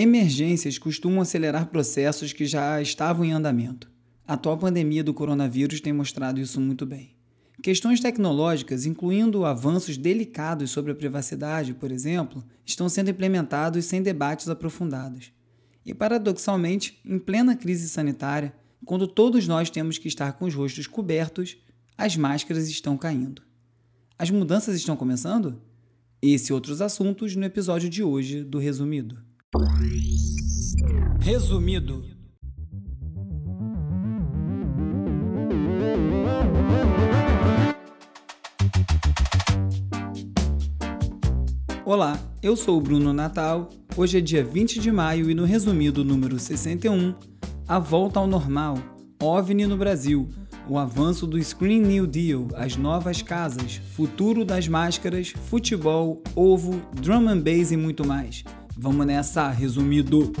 Emergências costumam acelerar processos que já estavam em andamento. A atual pandemia do coronavírus tem mostrado isso muito bem. Questões tecnológicas, incluindo avanços delicados sobre a privacidade, por exemplo, estão sendo implementados sem debates aprofundados. E, paradoxalmente, em plena crise sanitária, quando todos nós temos que estar com os rostos cobertos, as máscaras estão caindo. As mudanças estão começando? Esse e outros assuntos no episódio de hoje do Resumido. Resumido. Olá, eu sou o Bruno Natal. Hoje é dia 20 de maio e no resumido número 61, a volta ao normal, OVNI no Brasil, o avanço do Screen New Deal, as novas casas, futuro das máscaras, futebol, ovo, drum and bass e muito mais. Vamos nessa, resumido.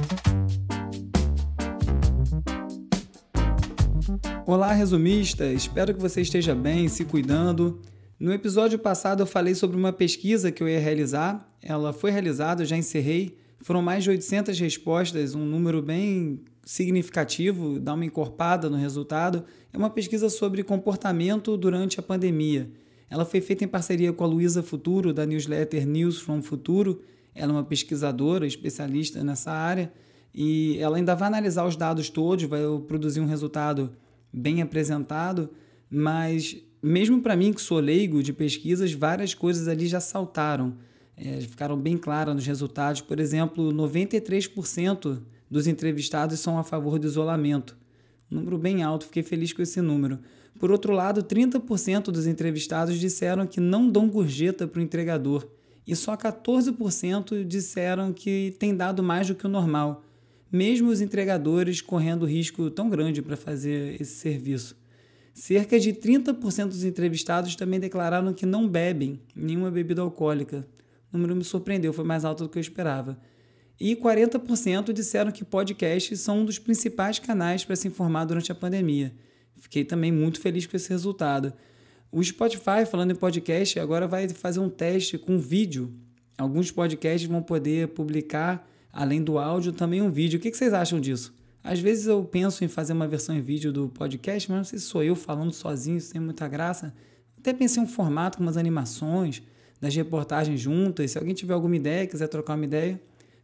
Olá, resumista. Espero que você esteja bem, se cuidando. No episódio passado eu falei sobre uma pesquisa que eu ia realizar. Ela foi realizada, eu já encerrei. Foram mais de 800 respostas, um número bem significativo, dá uma encorpada no resultado. É uma pesquisa sobre comportamento durante a pandemia. Ela foi feita em parceria com a Luísa Futuro, da newsletter News from Futuro, ela é uma pesquisadora, especialista nessa área, e ela ainda vai analisar os dados todos, vai produzir um resultado bem apresentado, mas mesmo para mim que sou leigo de pesquisas, várias coisas ali já saltaram, é, ficaram bem claras nos resultados. Por exemplo, 93% dos entrevistados são a favor do isolamento. Um número bem alto, fiquei feliz com esse número. Por outro lado, 30% dos entrevistados disseram que não dão gorjeta para o entregador e só 14% disseram que tem dado mais do que o normal, mesmo os entregadores correndo risco tão grande para fazer esse serviço. Cerca de 30% dos entrevistados também declararam que não bebem nenhuma bebida alcoólica. O número me surpreendeu, foi mais alto do que eu esperava. E 40% disseram que podcasts são um dos principais canais para se informar durante a pandemia. Fiquei também muito feliz com esse resultado. O Spotify, falando em podcast, agora vai fazer um teste com vídeo. Alguns podcasts vão poder publicar, além do áudio, também um vídeo. O que vocês acham disso? Às vezes eu penso em fazer uma versão em vídeo do podcast, mas não sei se sou eu falando sozinho, tem muita graça. Até pensei em um formato com umas animações, das reportagens juntas. Se alguém tiver alguma ideia, quiser trocar uma ideia,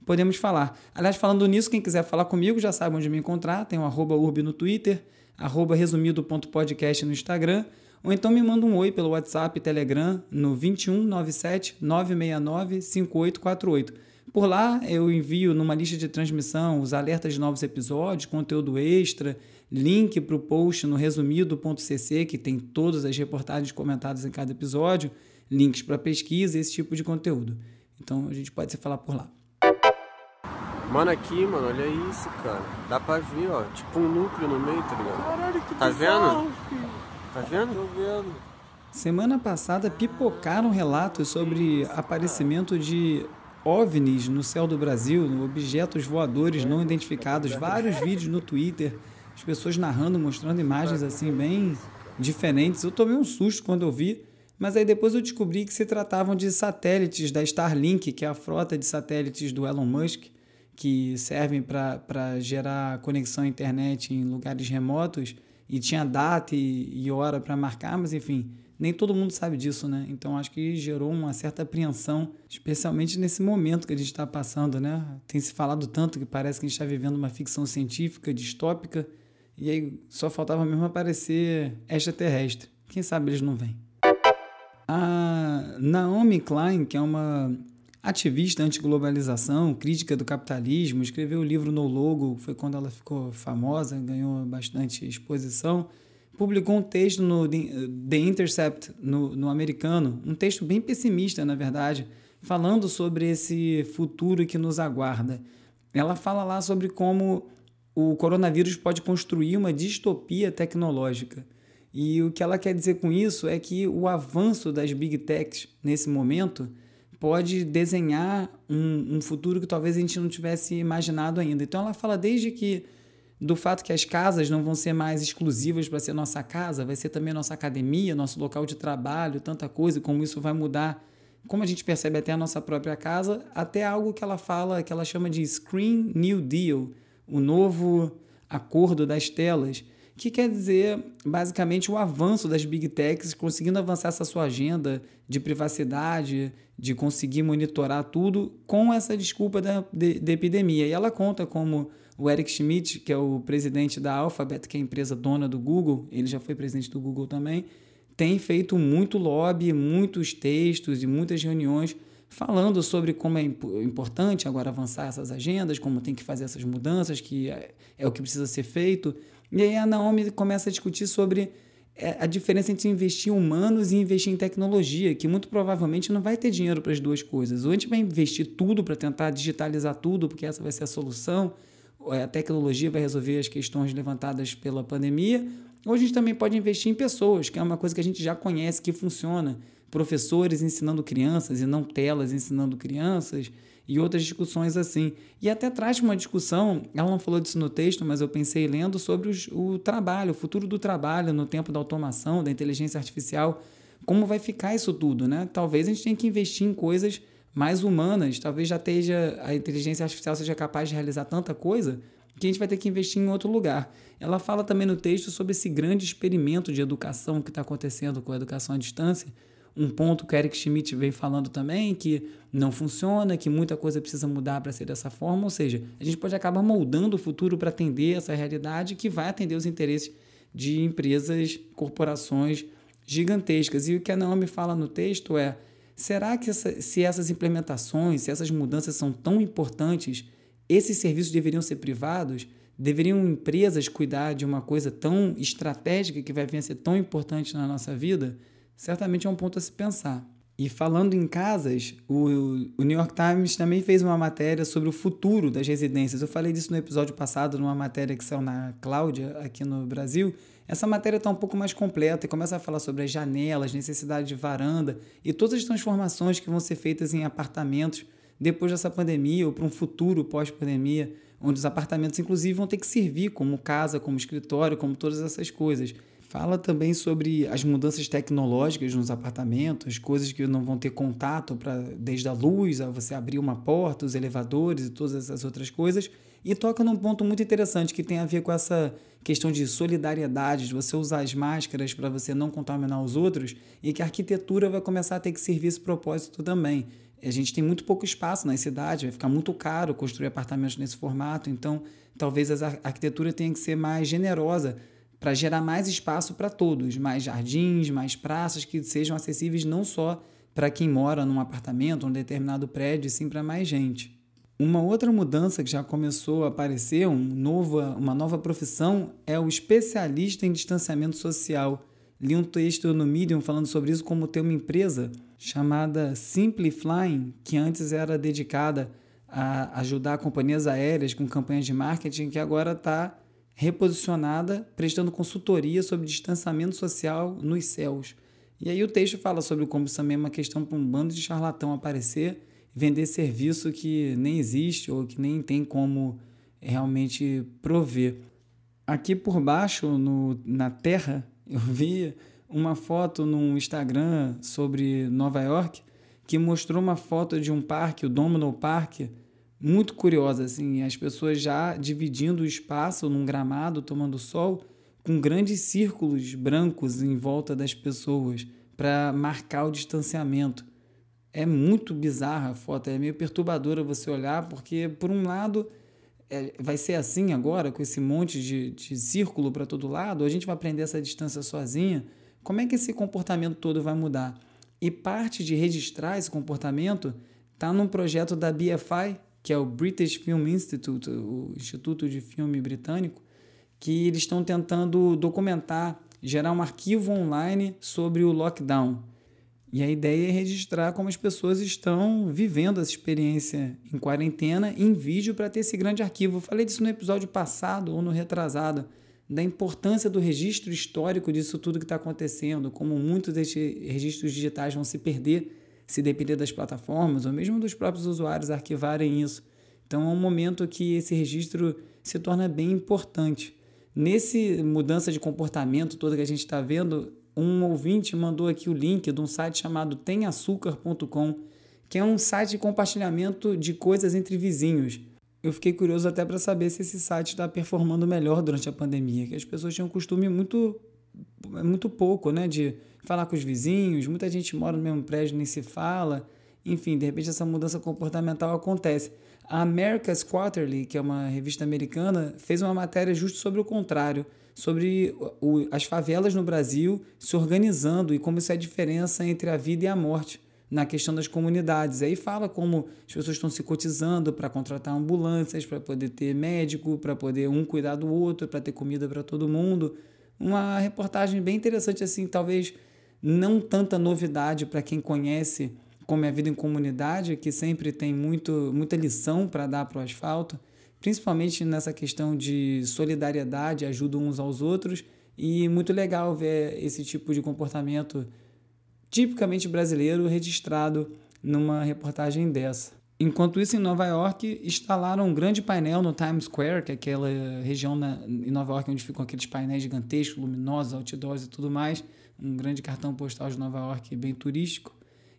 podemos falar. Aliás, falando nisso, quem quiser falar comigo já sabe onde me encontrar. Tem o arroba urb no Twitter, arroba resumido.podcast no Instagram ou então me manda um oi pelo WhatsApp e Telegram no 2197 969 5848. Por lá eu envio numa lista de transmissão os alertas de novos episódios, conteúdo extra, link para o post no resumido.cc, que tem todas as reportagens comentadas em cada episódio, links para pesquisa, esse tipo de conteúdo. Então a gente pode se falar por lá. Mano, aqui, mano, olha isso, cara. Dá pra ver, ó. Tipo um núcleo no meio, tá ligado? Caralho, que Tá bizarro, vendo? filho. Tá vendo? Tô vendo. Semana passada pipocaram relatos sobre aparecimento de OVNIs no céu do Brasil, objetos voadores não identificados, vários vídeos no Twitter, as pessoas narrando, mostrando imagens assim bem diferentes. Eu tomei um susto quando eu vi, mas aí depois eu descobri que se tratavam de satélites da Starlink, que é a frota de satélites do Elon Musk, que servem para gerar conexão à internet em lugares remotos e tinha data e, e hora para marcar, mas enfim, nem todo mundo sabe disso, né? Então acho que gerou uma certa apreensão, especialmente nesse momento que a gente está passando, né? Tem se falado tanto que parece que a gente está vivendo uma ficção científica, distópica, e aí só faltava mesmo aparecer extraterrestre. Quem sabe eles não vêm. A Naomi Klein, que é uma ativista anti-globalização, crítica do capitalismo, escreveu o livro No Logo, foi quando ela ficou famosa, ganhou bastante exposição. Publicou um texto no The Intercept, no, no americano, um texto bem pessimista, na verdade, falando sobre esse futuro que nos aguarda. Ela fala lá sobre como o coronavírus pode construir uma distopia tecnológica. E o que ela quer dizer com isso é que o avanço das big techs nesse momento pode desenhar um, um, futuro que talvez a gente não tivesse imaginado ainda. Então ela fala desde que do fato que as casas não vão ser mais exclusivas para ser nossa casa, vai ser também nossa academia, nosso local de trabalho, tanta coisa, como isso vai mudar como a gente percebe até a nossa própria casa, até algo que ela fala, que ela chama de Screen New Deal, o novo acordo das telas, que quer dizer basicamente o avanço das big techs, conseguindo avançar essa sua agenda de privacidade, de conseguir monitorar tudo com essa desculpa da, de, de epidemia. E ela conta como o Eric Schmidt, que é o presidente da Alphabet, que é a empresa dona do Google, ele já foi presidente do Google também, tem feito muito lobby, muitos textos e muitas reuniões falando sobre como é importante agora avançar essas agendas, como tem que fazer essas mudanças, que é, é o que precisa ser feito. E aí a Naomi começa a discutir sobre é, a diferença entre investir em humanos e investir em tecnologia, que muito provavelmente não vai ter dinheiro para as duas coisas. Ou a gente vai investir tudo para tentar digitalizar tudo, porque essa vai ser a solução, a tecnologia vai resolver as questões levantadas pela pandemia, ou a gente também pode investir em pessoas, que é uma coisa que a gente já conhece, que funciona. Professores ensinando crianças e não telas ensinando crianças e outras discussões assim. E até traz uma discussão, ela não falou disso no texto, mas eu pensei lendo sobre os, o trabalho, o futuro do trabalho no tempo da automação, da inteligência artificial, como vai ficar isso tudo, né? Talvez a gente tenha que investir em coisas mais humanas, talvez já esteja a inteligência artificial seja capaz de realizar tanta coisa que a gente vai ter que investir em outro lugar. Ela fala também no texto sobre esse grande experimento de educação que está acontecendo com a educação à distância. Um ponto que o Eric Schmidt vem falando também, que não funciona, que muita coisa precisa mudar para ser dessa forma. Ou seja, a gente pode acabar moldando o futuro para atender essa realidade que vai atender os interesses de empresas, corporações gigantescas. E o que a Naomi fala no texto é: será que essa, se essas implementações, se essas mudanças são tão importantes, esses serviços deveriam ser privados? Deveriam empresas cuidar de uma coisa tão estratégica que vai vir a ser tão importante na nossa vida? Certamente é um ponto a se pensar. E falando em casas, o, o, New York Times também fez uma matéria sobre o futuro das residências. Eu falei disso no episódio passado, numa matéria que saiu na Cláudia, aqui no Brasil. Essa matéria está um pouco mais completa e começa a falar sobre as janelas, necessidade de varanda e todas as transformações que vão ser feitas em apartamentos depois dessa pandemia ou para um futuro pós-pandemia, onde os apartamentos, inclusive, vão ter que servir como casa, como escritório, como todas essas coisas. Fala também sobre as mudanças tecnológicas nos apartamentos, coisas que não vão ter contato para desde a luz, a você abrir uma porta, os elevadores e todas essas outras coisas. E toca num ponto muito interessante que tem a ver com essa questão de solidariedade, de você usar as máscaras para você não contaminar os outros, e que a arquitetura vai começar a ter que servir esse propósito também a gente tem muito pouco espaço nas cidades, vai ficar muito caro construir apartamentos nesse formato, então talvez a arquitetura tenha que ser mais generosa para gerar mais espaço para todos, mais jardins, mais praças que sejam acessíveis não só para quem mora num apartamento, num determinado prédio, sim para mais gente. Uma outra mudança que já começou a aparecer, um novo, uma nova profissão, é o especialista em distanciamento social. Li um texto no Medium falando sobre isso, como ter uma empresa chamada Simpliflying, que antes era dedicada a ajudar companhias aéreas com campanhas de marketing, que agora está reposicionada, prestando consultoria sobre distanciamento social nos céus. E aí o texto fala sobre como isso também é uma questão para um bando de charlatão aparecer, vender serviço que nem existe ou que nem tem como realmente prover. Aqui por baixo, no, na terra, eu vi uma foto no Instagram sobre Nova York que mostrou uma foto de um parque, o Domino Park, muito curiosa, assim, as pessoas já dividindo o espaço num gramado, tomando sol, com grandes círculos brancos em volta das pessoas para marcar o distanciamento. É muito bizarra a foto, é meio perturbadora você olhar, porque, por um lado, é, vai ser assim agora, com esse monte de, de círculo para todo lado, a gente vai aprender essa distância sozinha como é que esse comportamento todo vai mudar? E parte de registrar esse comportamento está num projeto da BFI, que é o British Film Institute, o Instituto de Filme Britânico, que eles estão tentando documentar, gerar um arquivo online sobre o lockdown. E a ideia é registrar como as pessoas estão vivendo essa experiência em quarentena em vídeo para ter esse grande arquivo. Eu falei disso no episódio passado ou no retrasado da importância do registro histórico disso tudo que está acontecendo, como muitos desses registros digitais vão se perder se depender das plataformas ou mesmo dos próprios usuários arquivarem isso. Então é um momento que esse registro se torna bem importante. Nesse mudança de comportamento toda que a gente está vendo, um ouvinte mandou aqui o link de um site chamado temaçúcar.com, que é um site de compartilhamento de coisas entre vizinhos. Eu fiquei curioso até para saber se esse site está performando melhor durante a pandemia, que as pessoas tinham um costume muito muito pouco, né, de falar com os vizinhos, muita gente mora no mesmo prédio nem se fala. Enfim, de repente essa mudança comportamental acontece. A America's Quarterly, que é uma revista americana, fez uma matéria justo sobre o contrário, sobre o, as favelas no Brasil se organizando e como isso é a diferença entre a vida e a morte na questão das comunidades. Aí fala como as pessoas estão se cotizando para contratar ambulâncias, para poder ter médico, para poder um cuidar do outro, para ter comida para todo mundo. Uma reportagem bem interessante assim, talvez não tanta novidade para quem conhece como é a vida em comunidade, que sempre tem muito, muita lição para dar para o asfalto, principalmente nessa questão de solidariedade, ajuda uns aos outros, e muito legal ver esse tipo de comportamento tipicamente brasileiro registrado numa reportagem dessa. Enquanto isso, em Nova York, instalaram um grande painel no Times Square, que é aquela região na, em Nova York onde ficam aqueles painéis gigantescos, luminosos, outdoors e tudo mais. Um grande cartão postal de Nova York bem turístico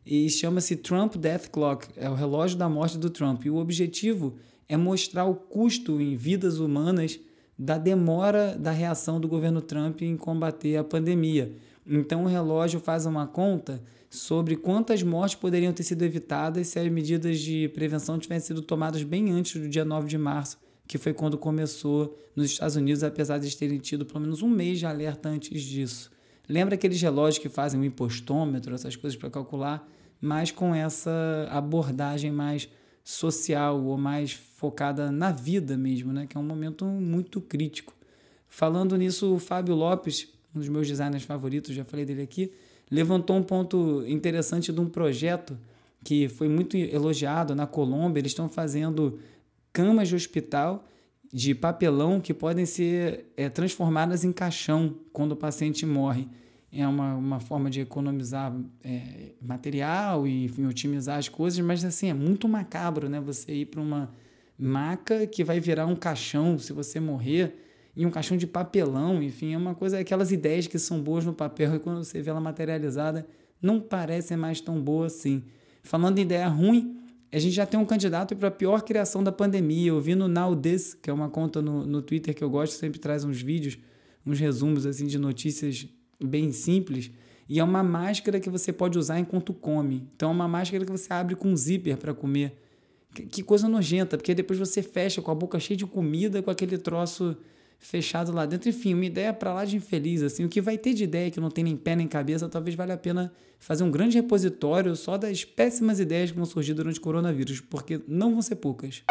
e chama-se Trump Death Clock, é o relógio da morte do Trump. E o objetivo é mostrar o custo em vidas humanas da demora da reação do governo Trump em combater a pandemia. Então o relógio faz uma conta sobre quantas mortes poderiam ter sido evitadas se as medidas de prevenção tivessem sido tomadas bem antes do dia 9 de março, que foi quando começou nos Estados Unidos, apesar de eles terem tido pelo menos um mês de alerta antes disso. Lembra aqueles relógios que fazem o um impostômetro, essas coisas para calcular? mas com essa abordagem mais social ou mais focada na vida mesmo, né? que é um momento muito crítico. Falando nisso, o Fábio Lopes, um dos meus designers favoritos, já falei dele aqui, levantou um ponto interessante de um projeto que foi muito elogiado na Colômbia. Eles estão fazendo camas de hospital de papelão que podem ser é, transformadas em caixão quando o paciente morre é uma, uma forma de economizar é, material e enfim, otimizar as coisas, mas assim, é muito macabro, né? Você ir para uma maca que vai virar um caixão se você morrer, e um caixão de papelão, enfim, é uma coisa, aquelas ideias que são boas no papel e quando você vê ela materializada, não parece mais tão boa assim. Falando em ideia ruim, a gente já tem um candidato para a pior criação da pandemia. Eu vi no Now This, que é uma conta no, no Twitter que eu gosto, sempre traz uns vídeos, uns resumos assim de notícias bem simples. E é uma máscara que você pode usar enquanto come. Então é uma máscara que você abre com zíper para comer. Que coisa nojenta, porque depois você fecha com a boca cheia de comida, com aquele troço fechado lá dentro. Enfim, uma ideia para lá de infeliz. Assim, o que vai ter de ideia que não tem nem pé nem cabeça, talvez valha a pena fazer um grande repositório só das péssimas ideias que vão surgir durante o coronavírus, porque não vão ser poucas.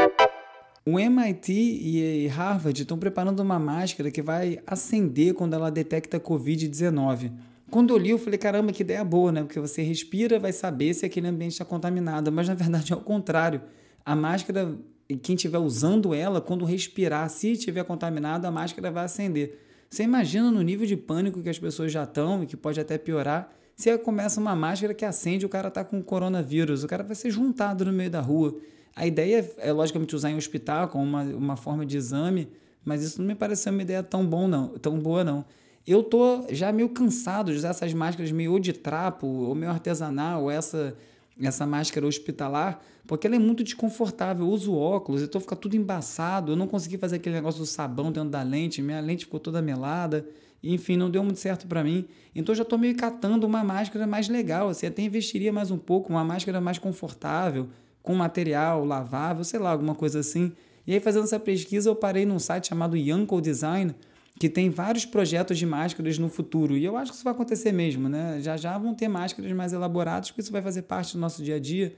O MIT e Harvard estão preparando uma máscara que vai acender quando ela detecta Covid-19. Quando eu li, eu falei, caramba, que ideia boa, né? Porque você respira, vai saber se aquele ambiente está contaminado. Mas na verdade é o contrário. A máscara, quem estiver usando ela, quando respirar, se estiver contaminado, a máscara vai acender. Você imagina no nível de pânico que as pessoas já estão e que pode até piorar. Se começa uma máscara que acende, o cara está com coronavírus, o cara vai ser juntado no meio da rua. A ideia é, logicamente, usar em hospital como uma, uma forma de exame, mas isso não me pareceu uma ideia tão, bom, não, tão boa, não. Eu tô já meio cansado de usar essas máscaras meio ou de trapo, ou meio artesanal, ou essa, essa máscara hospitalar, porque ela é muito desconfortável. Eu uso óculos, então fica tudo embaçado. Eu não consegui fazer aquele negócio do sabão dentro da lente, minha lente ficou toda melada. Enfim, não deu muito certo para mim. Então já estou meio catando uma máscara mais legal. Assim, até investiria mais um pouco, uma máscara mais confortável, com material lavável, sei lá, alguma coisa assim. E aí, fazendo essa pesquisa, eu parei num site chamado Yanko Design, que tem vários projetos de máscaras no futuro. E eu acho que isso vai acontecer mesmo, né? Já já vão ter máscaras mais elaboradas, porque isso vai fazer parte do nosso dia a dia.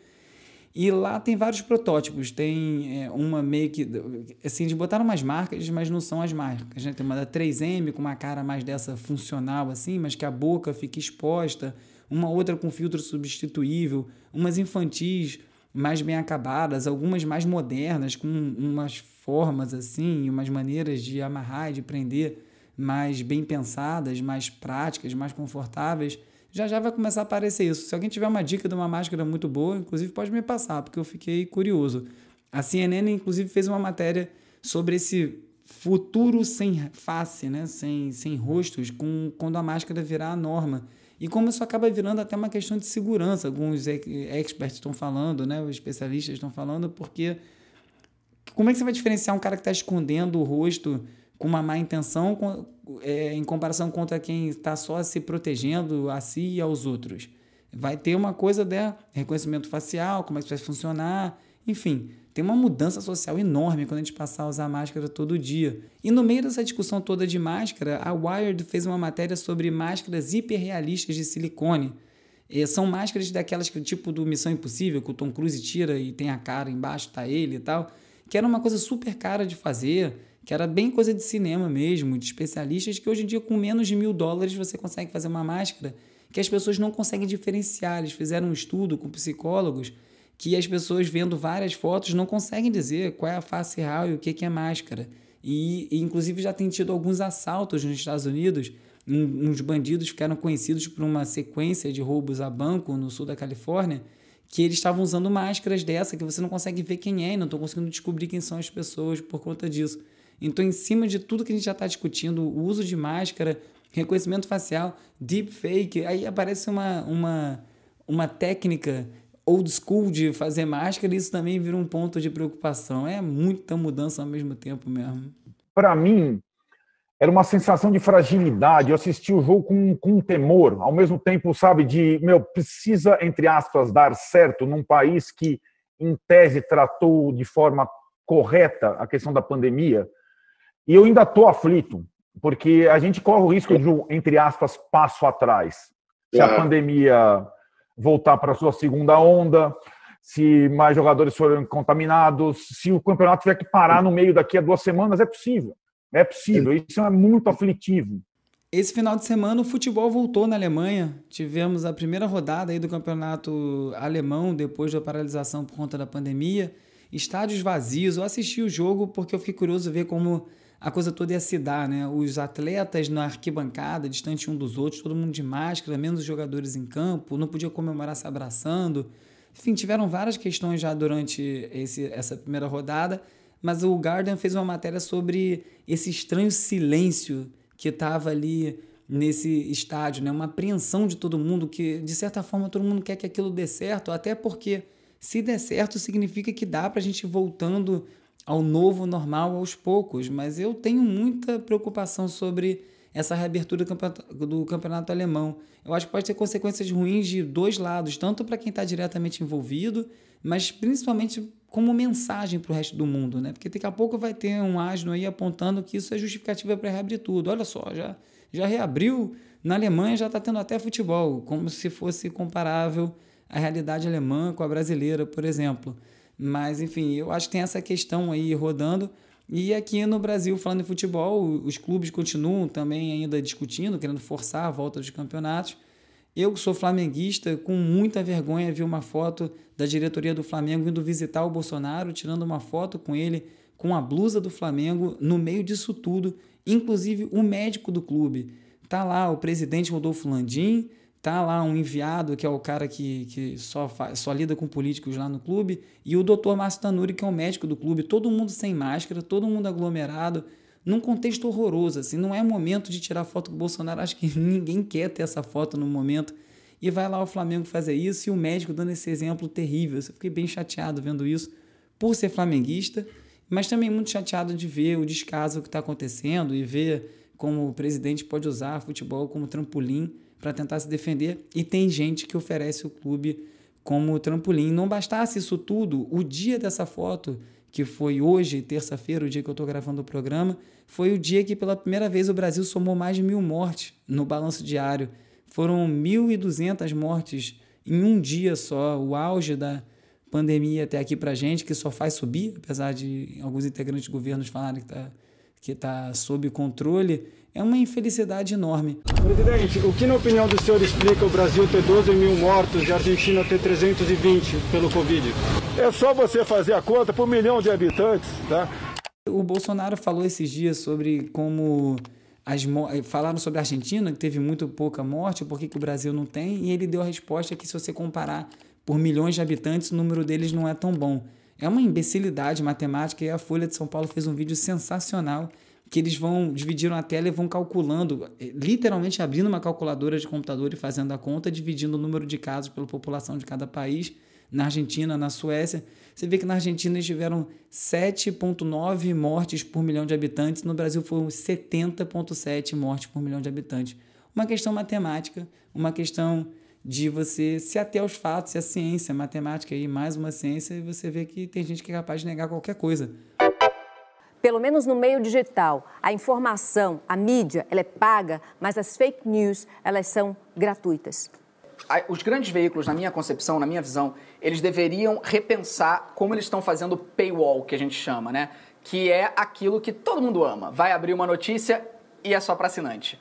E lá tem vários protótipos. Tem é, uma meio que. Assim, de botar umas marcas, mas não são as marcas. Né? Tem uma da 3M com uma cara mais dessa funcional, assim, mas que a boca fica exposta. Uma outra com filtro substituível. Umas infantis mais bem acabadas, algumas mais modernas, com umas formas assim, umas maneiras de amarrar e de prender mais bem pensadas, mais práticas, mais confortáveis. Já já vai começar a aparecer isso. Se alguém tiver uma dica de uma máscara muito boa, inclusive pode me passar, porque eu fiquei curioso. A CNN, inclusive, fez uma matéria sobre esse futuro sem face, né? sem, sem rostos, com, quando a máscara virar a norma. E como isso acaba virando até uma questão de segurança, alguns experts estão falando, né? os especialistas estão falando, porque como é que você vai diferenciar um cara que está escondendo o rosto com uma má intenção com, é, em comparação contra quem está só se protegendo a si e aos outros? Vai ter uma coisa de reconhecimento facial, como é que isso vai funcionar, enfim, tem uma mudança social enorme quando a gente passar a usar máscara todo dia. E no meio dessa discussão toda de máscara, a Wired fez uma matéria sobre máscaras hiperrealistas de silicone. E são máscaras daquelas que tipo do Missão Impossível, que o Tom Cruise tira e tem a cara embaixo, tá ele e tal, que era uma coisa super cara de fazer, que era bem coisa de cinema mesmo, de especialistas, que hoje em dia com menos de mil dólares você consegue fazer uma máscara que as pessoas não conseguem diferenciar. Eles fizeram um estudo com psicólogos que as pessoas vendo várias fotos não conseguem dizer qual é a face real e o que é máscara. E, inclusive já tem tido alguns assaltos nos Estados Unidos. Uns bandidos ficaram conhecidos por uma sequência de roubos a banco no sul da Califórnia, que eles estavam usando máscaras dessa que você não consegue ver quem é e não estão conseguindo descobrir quem são as pessoas por conta disso. Então, em cima de tudo que a gente já está discutindo, o uso de máscara, reconhecimento facial, deepfake, aí aparece uma, uma, uma técnica old school de fazer máscara, isso também vira um ponto de preocupação. É muita mudança ao mesmo tempo mesmo. Para mim, era uma sensação de fragilidade. Eu assisti o jogo com, com temor, ao mesmo tempo, sabe, de, meu, precisa, entre aspas, dar certo num país que, em tese, tratou de forma correta a questão da pandemia. E eu ainda estou aflito, porque a gente corre o risco de, entre aspas, passo atrás. Se a pandemia voltar para a sua segunda onda, se mais jogadores forem contaminados, se o campeonato tiver que parar no meio daqui a duas semanas, é possível. É possível. Isso é muito aflitivo. Esse final de semana o futebol voltou na Alemanha. Tivemos a primeira rodada aí do campeonato alemão depois da paralisação por conta da pandemia. Estádios vazios. Eu assisti o jogo porque eu fiquei curioso ver como a coisa toda ia se dar, né? Os atletas na arquibancada, distante um dos outros, todo mundo de máscara, menos os jogadores em campo, não podia comemorar se abraçando. Enfim, tiveram várias questões já durante esse, essa primeira rodada, mas o Garden fez uma matéria sobre esse estranho silêncio que estava ali nesse estádio, né? Uma apreensão de todo mundo que, de certa forma, todo mundo quer que aquilo dê certo, até porque se der certo significa que dá para a gente ir voltando ao novo normal aos poucos, mas eu tenho muita preocupação sobre essa reabertura do campeonato, do campeonato alemão. Eu acho que pode ter consequências ruins de dois lados, tanto para quem está diretamente envolvido, mas principalmente como mensagem para o resto do mundo, né? Porque daqui a pouco vai ter um asno aí apontando que isso é justificativa para reabrir tudo. Olha só, já, já reabriu, na Alemanha já está tendo até futebol, como se fosse comparável a realidade alemã com a brasileira, por exemplo. Mas, enfim, eu acho que tem essa questão aí rodando. E aqui no Brasil, falando em futebol, os clubes continuam também ainda discutindo, querendo forçar a volta dos campeonatos. Eu, que sou flamenguista, com muita vergonha, vi uma foto da diretoria do Flamengo indo visitar o Bolsonaro, tirando uma foto com ele com a blusa do Flamengo no meio disso tudo, inclusive o médico do clube. Tá lá o presidente Rodolfo Landim, tá lá um enviado, que é o cara que, que só, faz, só lida com políticos lá no clube, e o doutor Márcio Tanuri, que é o médico do clube, todo mundo sem máscara, todo mundo aglomerado, num contexto horroroso, assim, não é momento de tirar foto com o Bolsonaro, acho que ninguém quer ter essa foto no momento, e vai lá o Flamengo fazer isso, e o médico dando esse exemplo terrível, eu fiquei bem chateado vendo isso, por ser flamenguista, mas também muito chateado de ver o descaso que está acontecendo, e ver como o presidente pode usar futebol como trampolim para tentar se defender e tem gente que oferece o clube como trampolim. Não bastasse isso tudo, o dia dessa foto, que foi hoje, terça-feira, o dia que eu estou gravando o programa, foi o dia que pela primeira vez o Brasil somou mais de mil mortes no balanço diário. Foram 1.200 mortes em um dia só, o auge da pandemia até aqui para gente, que só faz subir, apesar de alguns integrantes de governos falarem que está que tá sob controle é uma infelicidade enorme. Presidente, o que na opinião do senhor explica o Brasil ter 12 mil mortos e a Argentina ter 320 pelo Covid? É só você fazer a conta por um milhão de habitantes, tá? O Bolsonaro falou esses dias sobre como as falaram sobre a Argentina, que teve muito pouca morte, por que o Brasil não tem, e ele deu a resposta que se você comparar por milhões de habitantes, o número deles não é tão bom. É uma imbecilidade matemática e a Folha de São Paulo fez um vídeo sensacional que eles vão dividiram a tela e vão calculando, literalmente abrindo uma calculadora de computador e fazendo a conta, dividindo o número de casos pela população de cada país. Na Argentina, na Suécia, você vê que na Argentina eles tiveram 7,9 mortes por milhão de habitantes, no Brasil foram 70,7 mortes por milhão de habitantes. Uma questão matemática, uma questão de você se ater aos fatos, e a ciência, a matemática aí, mais uma ciência, e você vê que tem gente que é capaz de negar qualquer coisa pelo menos no meio digital, a informação, a mídia, ela é paga, mas as fake news, elas são gratuitas. Os grandes veículos, na minha concepção, na minha visão, eles deveriam repensar como eles estão fazendo o paywall, que a gente chama, né? Que é aquilo que todo mundo ama. Vai abrir uma notícia e é só para assinante.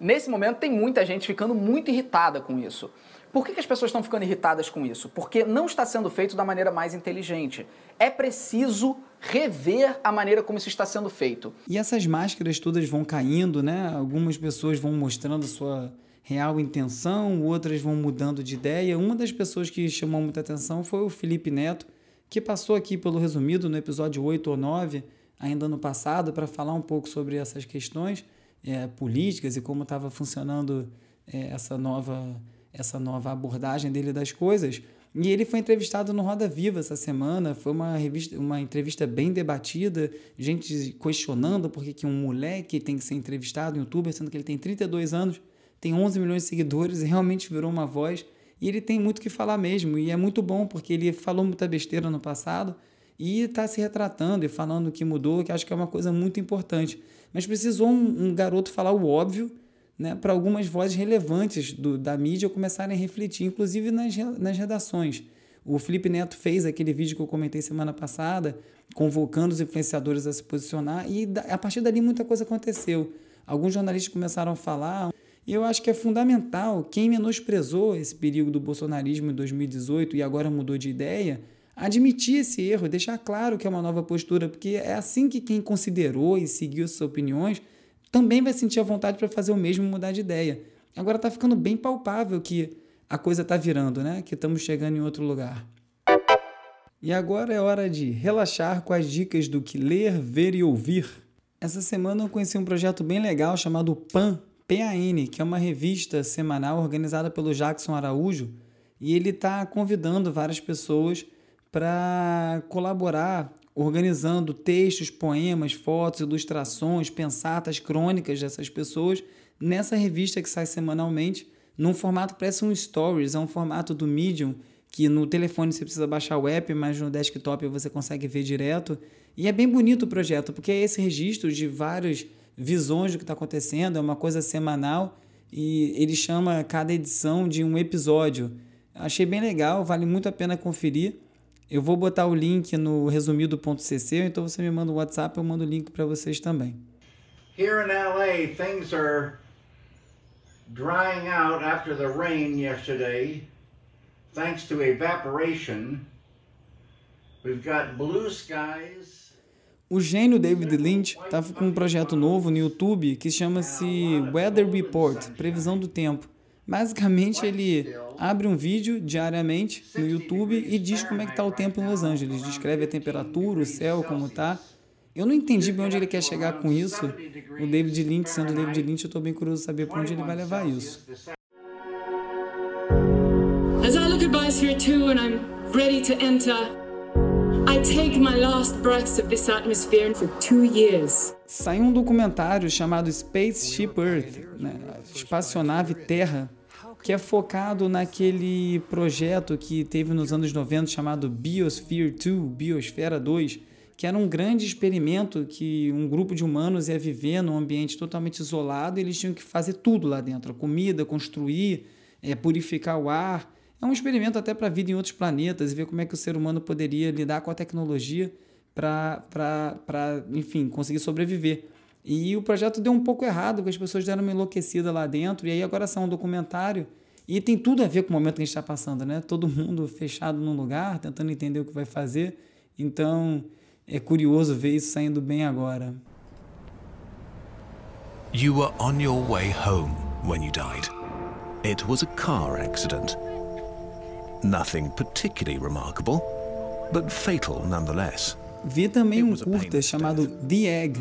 Nesse momento tem muita gente ficando muito irritada com isso. Por que, que, as pessoas estão ficando irritadas com isso? Porque não está sendo feito da maneira mais inteligente. É preciso rever a maneira como isso está sendo feito. E essas máscaras todas vão caindo, né? Algumas pessoas vão mostrando sua real intenção, outras vão mudando de ideia. Uma das pessoas que chamou muita atenção foi o Felipe Neto, que passou aqui pelo resumido no episódio 8 ou 9, ainda no passado, para falar um pouco sobre essas questões é, políticas e como estava funcionando é, essa nova essa nova abordagem dele das coisas. E ele foi entrevistado no Roda Viva essa semana. Foi uma, revista, uma entrevista bem debatida, gente questionando por que, um moleque tem que ser entrevistado em youtuber, sendo que ele tem 32 anos, tem 11 milhões de seguidores e realmente virou uma voz. E ele tem muito que falar mesmo. E é muito bom, porque ele falou muita besteira no passado e está se retratando e falando que mudou, que acho que é uma coisa muito importante. Mas precisou um, um garoto falar o óbvio né, para algumas vozes relevantes do, da mídia começarem a refletir, inclusive nas, nas redações. O Felipe Neto fez aquele vídeo que eu comentei semana passada, convocando os influenciadores a se posicionar, e a partir dali muita coisa aconteceu. Alguns jornalistas começaram a falar, e eu acho que é fundamental quem menosprezou esse perigo do bolsonarismo em 2018 e agora mudou de ideia, admitir esse erro, deixar claro que é uma nova postura, porque é assim que quem considerou e seguiu suas opiniões também vai sentir a vontade para fazer o mesmo mudar de ideia. Agora está ficando bem palpável que a coisa está virando, né? Que estamos chegando em outro lugar. E agora é hora de relaxar com as dicas do que ler, ver e ouvir. Essa semana eu conheci um projeto bem legal chamado PAN, PAN, que é uma revista semanal organizada pelo Jackson Araújo, e ele está convidando várias pessoas para colaborar organizando textos, poemas, fotos, ilustrações, pensatas, crônicas dessas pessoas nessa revista que sai semanalmente, num formato parece um stories, é um formato do Medium, que no telefone você precisa baixar o app, mas no desktop você consegue ver direto. E é bem bonito o projeto, porque é esse registro de várias visões do que está acontecendo, é uma coisa semanal e ele chama cada edição de um episódio. Achei bem legal, vale muito a pena conferir. Eu vou botar o link no resumido.cc, então você me manda o um WhatsApp, eu mando o link para vocês também. Here in LA, things are drying out after the rain yesterday, thanks to evaporation. We've got blue skies. O gênio David Lynch está com um projeto novo no YouTube que chama-se Weather Report, previsão do tempo. Basicamente, ele abre um vídeo diariamente no YouTube e diz como é que está o tempo em Los Angeles. Descreve a temperatura, o céu, como está. Eu não entendi bem onde ele quer chegar com isso. O David Lynch, sendo David Lynch, eu estou bem curioso saber para onde ele vai levar isso. As I look at Biosphere 2 and I'm ready to enter, I take my last breaths of this atmosphere for two years. Saiu um documentário chamado Spaceship Earth, né? Espaçonave Terra, que é focado naquele projeto que teve nos anos 90 chamado Biosphere 2, Biosfera 2, que era um grande experimento que um grupo de humanos ia viver num ambiente totalmente isolado e eles tinham que fazer tudo lá dentro, comida, construir, é, purificar o ar. É um experimento até para a vida em outros planetas e ver como é que o ser humano poderia lidar com a tecnologia para, enfim, conseguir sobreviver. E o projeto deu um pouco errado, porque as pessoas deram uma enlouquecida lá dentro, e aí agora são um documentário, e tem tudo a ver com o momento que a gente está passando, né? Todo mundo fechado num lugar, tentando entender o que vai fazer. Então, é curioso ver isso saindo bem agora. You were on your way home when you died. It was a car accident. Nothing particularly remarkable. but fatal nonetheless. Vi também um curta chamado The Egg,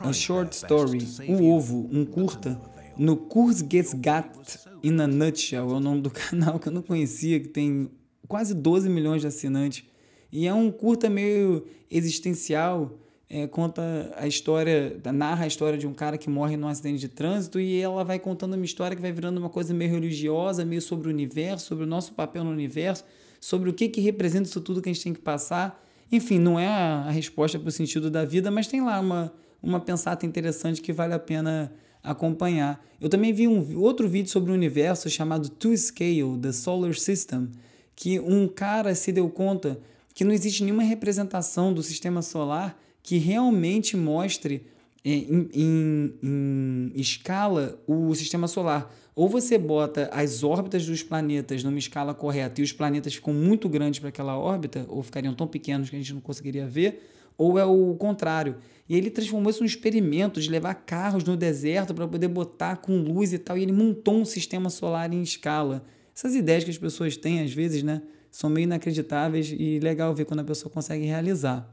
a short story, O Ovo, um curta, no Kurzgesagt in a Nutshell, é o nome do canal que eu não conhecia, que tem quase 12 milhões de assinantes. E é um curta meio existencial, é, conta a história, narra a história de um cara que morre num acidente de trânsito e ela vai contando uma história que vai virando uma coisa meio religiosa, meio sobre o universo, sobre o nosso papel no universo, sobre o que, que representa isso tudo que a gente tem que passar. Enfim, não é a resposta para o sentido da vida, mas tem lá uma, uma pensata interessante que vale a pena acompanhar. Eu também vi um outro vídeo sobre o universo chamado To Scale, The Solar System, que um cara se deu conta que não existe nenhuma representação do sistema solar que realmente mostre em, em, em, escala o sistema solar. Ou você bota as órbitas dos planetas numa escala correta e os planetas ficam muito grandes para aquela órbita, ou ficariam tão pequenos que a gente não conseguiria ver, ou é o contrário. E ele transformou isso num experimento de levar carros no deserto para poder botar com luz e tal, e ele montou um sistema solar em escala. Essas ideias que as pessoas têm, às vezes, né, são meio inacreditáveis e legal ver quando a pessoa consegue realizar.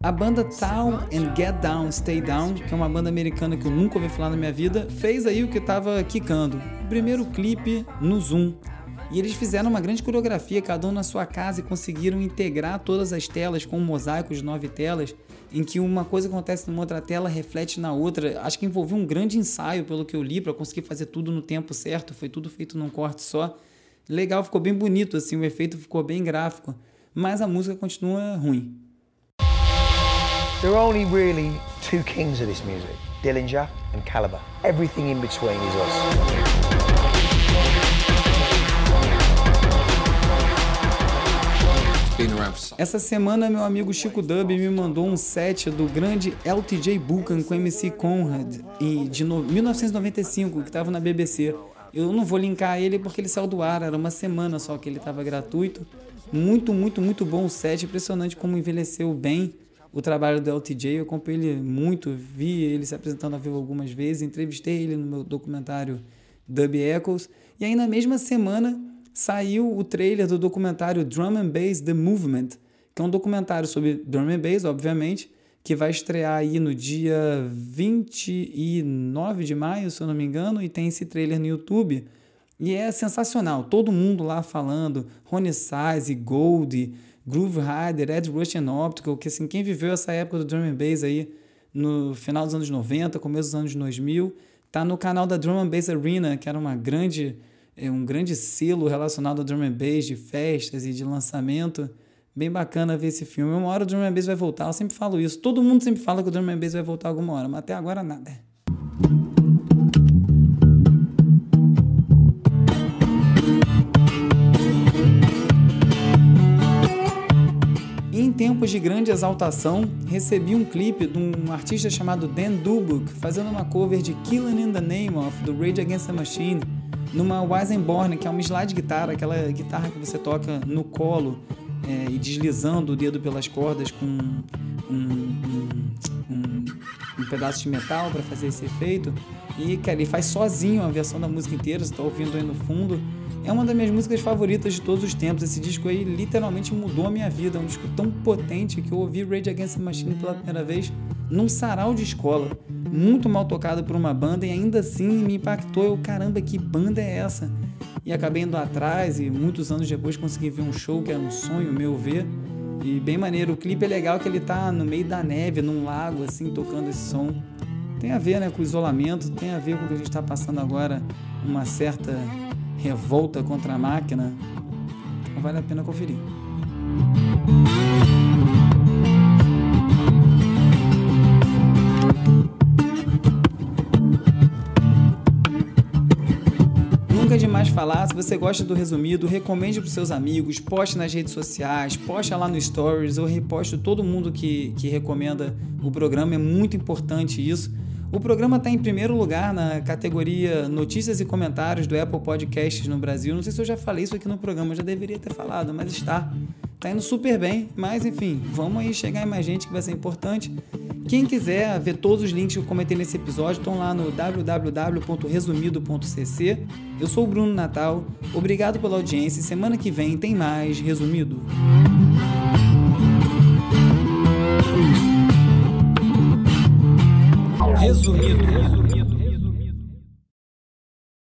A banda Town and Get Down, Stay Down, que é uma banda americana que eu nunca ouvi falar na minha vida, fez aí o que estava quicando. O primeiro clipe no Zoom. E eles fizeram uma grande coreografia, cada um na sua casa, e conseguiram integrar todas as telas com um mosaico de nove telas, em que uma coisa acontece numa outra tela reflete na outra. Acho que envolveu um grande ensaio, pelo que eu li, para conseguir fazer tudo no tempo certo. Foi tudo feito num corte só. Legal, ficou bem bonito, assim, o efeito ficou bem gráfico. Mas a música continua ruim. There are only really two kings of this music, Dillinger and Caliber. Everything in between is us. Essa semana, meu amigo Chico Dub me mandou um set do grande LTJ Buchan com MC Conrad de 1995, que estava na BBC. Eu não vou linkar ele porque ele saiu do ar, era uma semana só que ele estava gratuito. Muito, muito, muito bom o set, impressionante como envelheceu bem o trabalho do LTJ, eu acompanhei ele muito, vi ele se apresentando ao vivo algumas vezes, entrevistei ele no meu documentário Dub Echoes, e aí na mesma semana saiu o trailer do documentário Drum and Bass The Movement, que é um documentário sobre drum and bass, obviamente, que vai estrear aí no dia 29 de maio, se eu não me engano, e tem esse trailer no YouTube. E é sensacional, todo mundo lá falando, Rony Size, Gold, Groove Rider, Ed Russian Optical, que assim, quem viveu essa época do drum and bass aí no final dos anos 90, começo dos anos 2000, tá no canal da Drum and Bass Arena, que era uma grande é, um grande selo relacionado ao drum and bass de festas e de lançamento. Bem bacana ver esse filme. Uma hora o drum and bass vai voltar, eu sempre falo isso. Todo mundo sempre fala que o drum and bass vai voltar alguma hora, mas até agora nada. Tempos de grande exaltação, recebi um clipe de um artista chamado Dan Dubuk fazendo uma cover de Killing in the Name of do Rage Against the Machine numa Weisenborn, que é uma slide guitarra, aquela guitarra que você toca no colo é, e deslizando o dedo pelas cordas com um, um, um, um pedaço de metal para fazer esse efeito. E, cara, ele faz sozinho a versão da música inteira, você está ouvindo aí no fundo. É uma das minhas músicas favoritas de todos os tempos. Esse disco aí literalmente mudou a minha vida. É um disco tão potente que eu ouvi Rage Against the Machine pela primeira vez num sarau de escola. Muito mal tocado por uma banda e ainda assim me impactou. Eu, caramba, que banda é essa? E acabei indo atrás e muitos anos depois consegui ver um show que era um sonho meu ver. E bem maneiro. O clipe é legal que ele tá no meio da neve, num lago, assim, tocando esse som. Tem a ver né, com o isolamento, tem a ver com o que a gente está passando agora, uma certa revolta contra a máquina. Então vale a pena conferir. Nunca é demais falar, se você gosta do resumido, recomende para seus amigos, poste nas redes sociais, poste lá no Stories, eu reposto todo mundo que, que recomenda o programa, é muito importante isso o programa está em primeiro lugar na categoria Notícias e Comentários do Apple Podcasts no Brasil. Não sei se eu já falei isso aqui no programa, já deveria ter falado, mas está. Está indo super bem, mas enfim, vamos aí chegar em mais gente que vai ser importante. Quem quiser ver todos os links que eu comentei nesse episódio, estão lá no www.resumido.cc. Eu sou o Bruno Natal, obrigado pela audiência. Semana que vem tem mais Resumido resumido. resumido.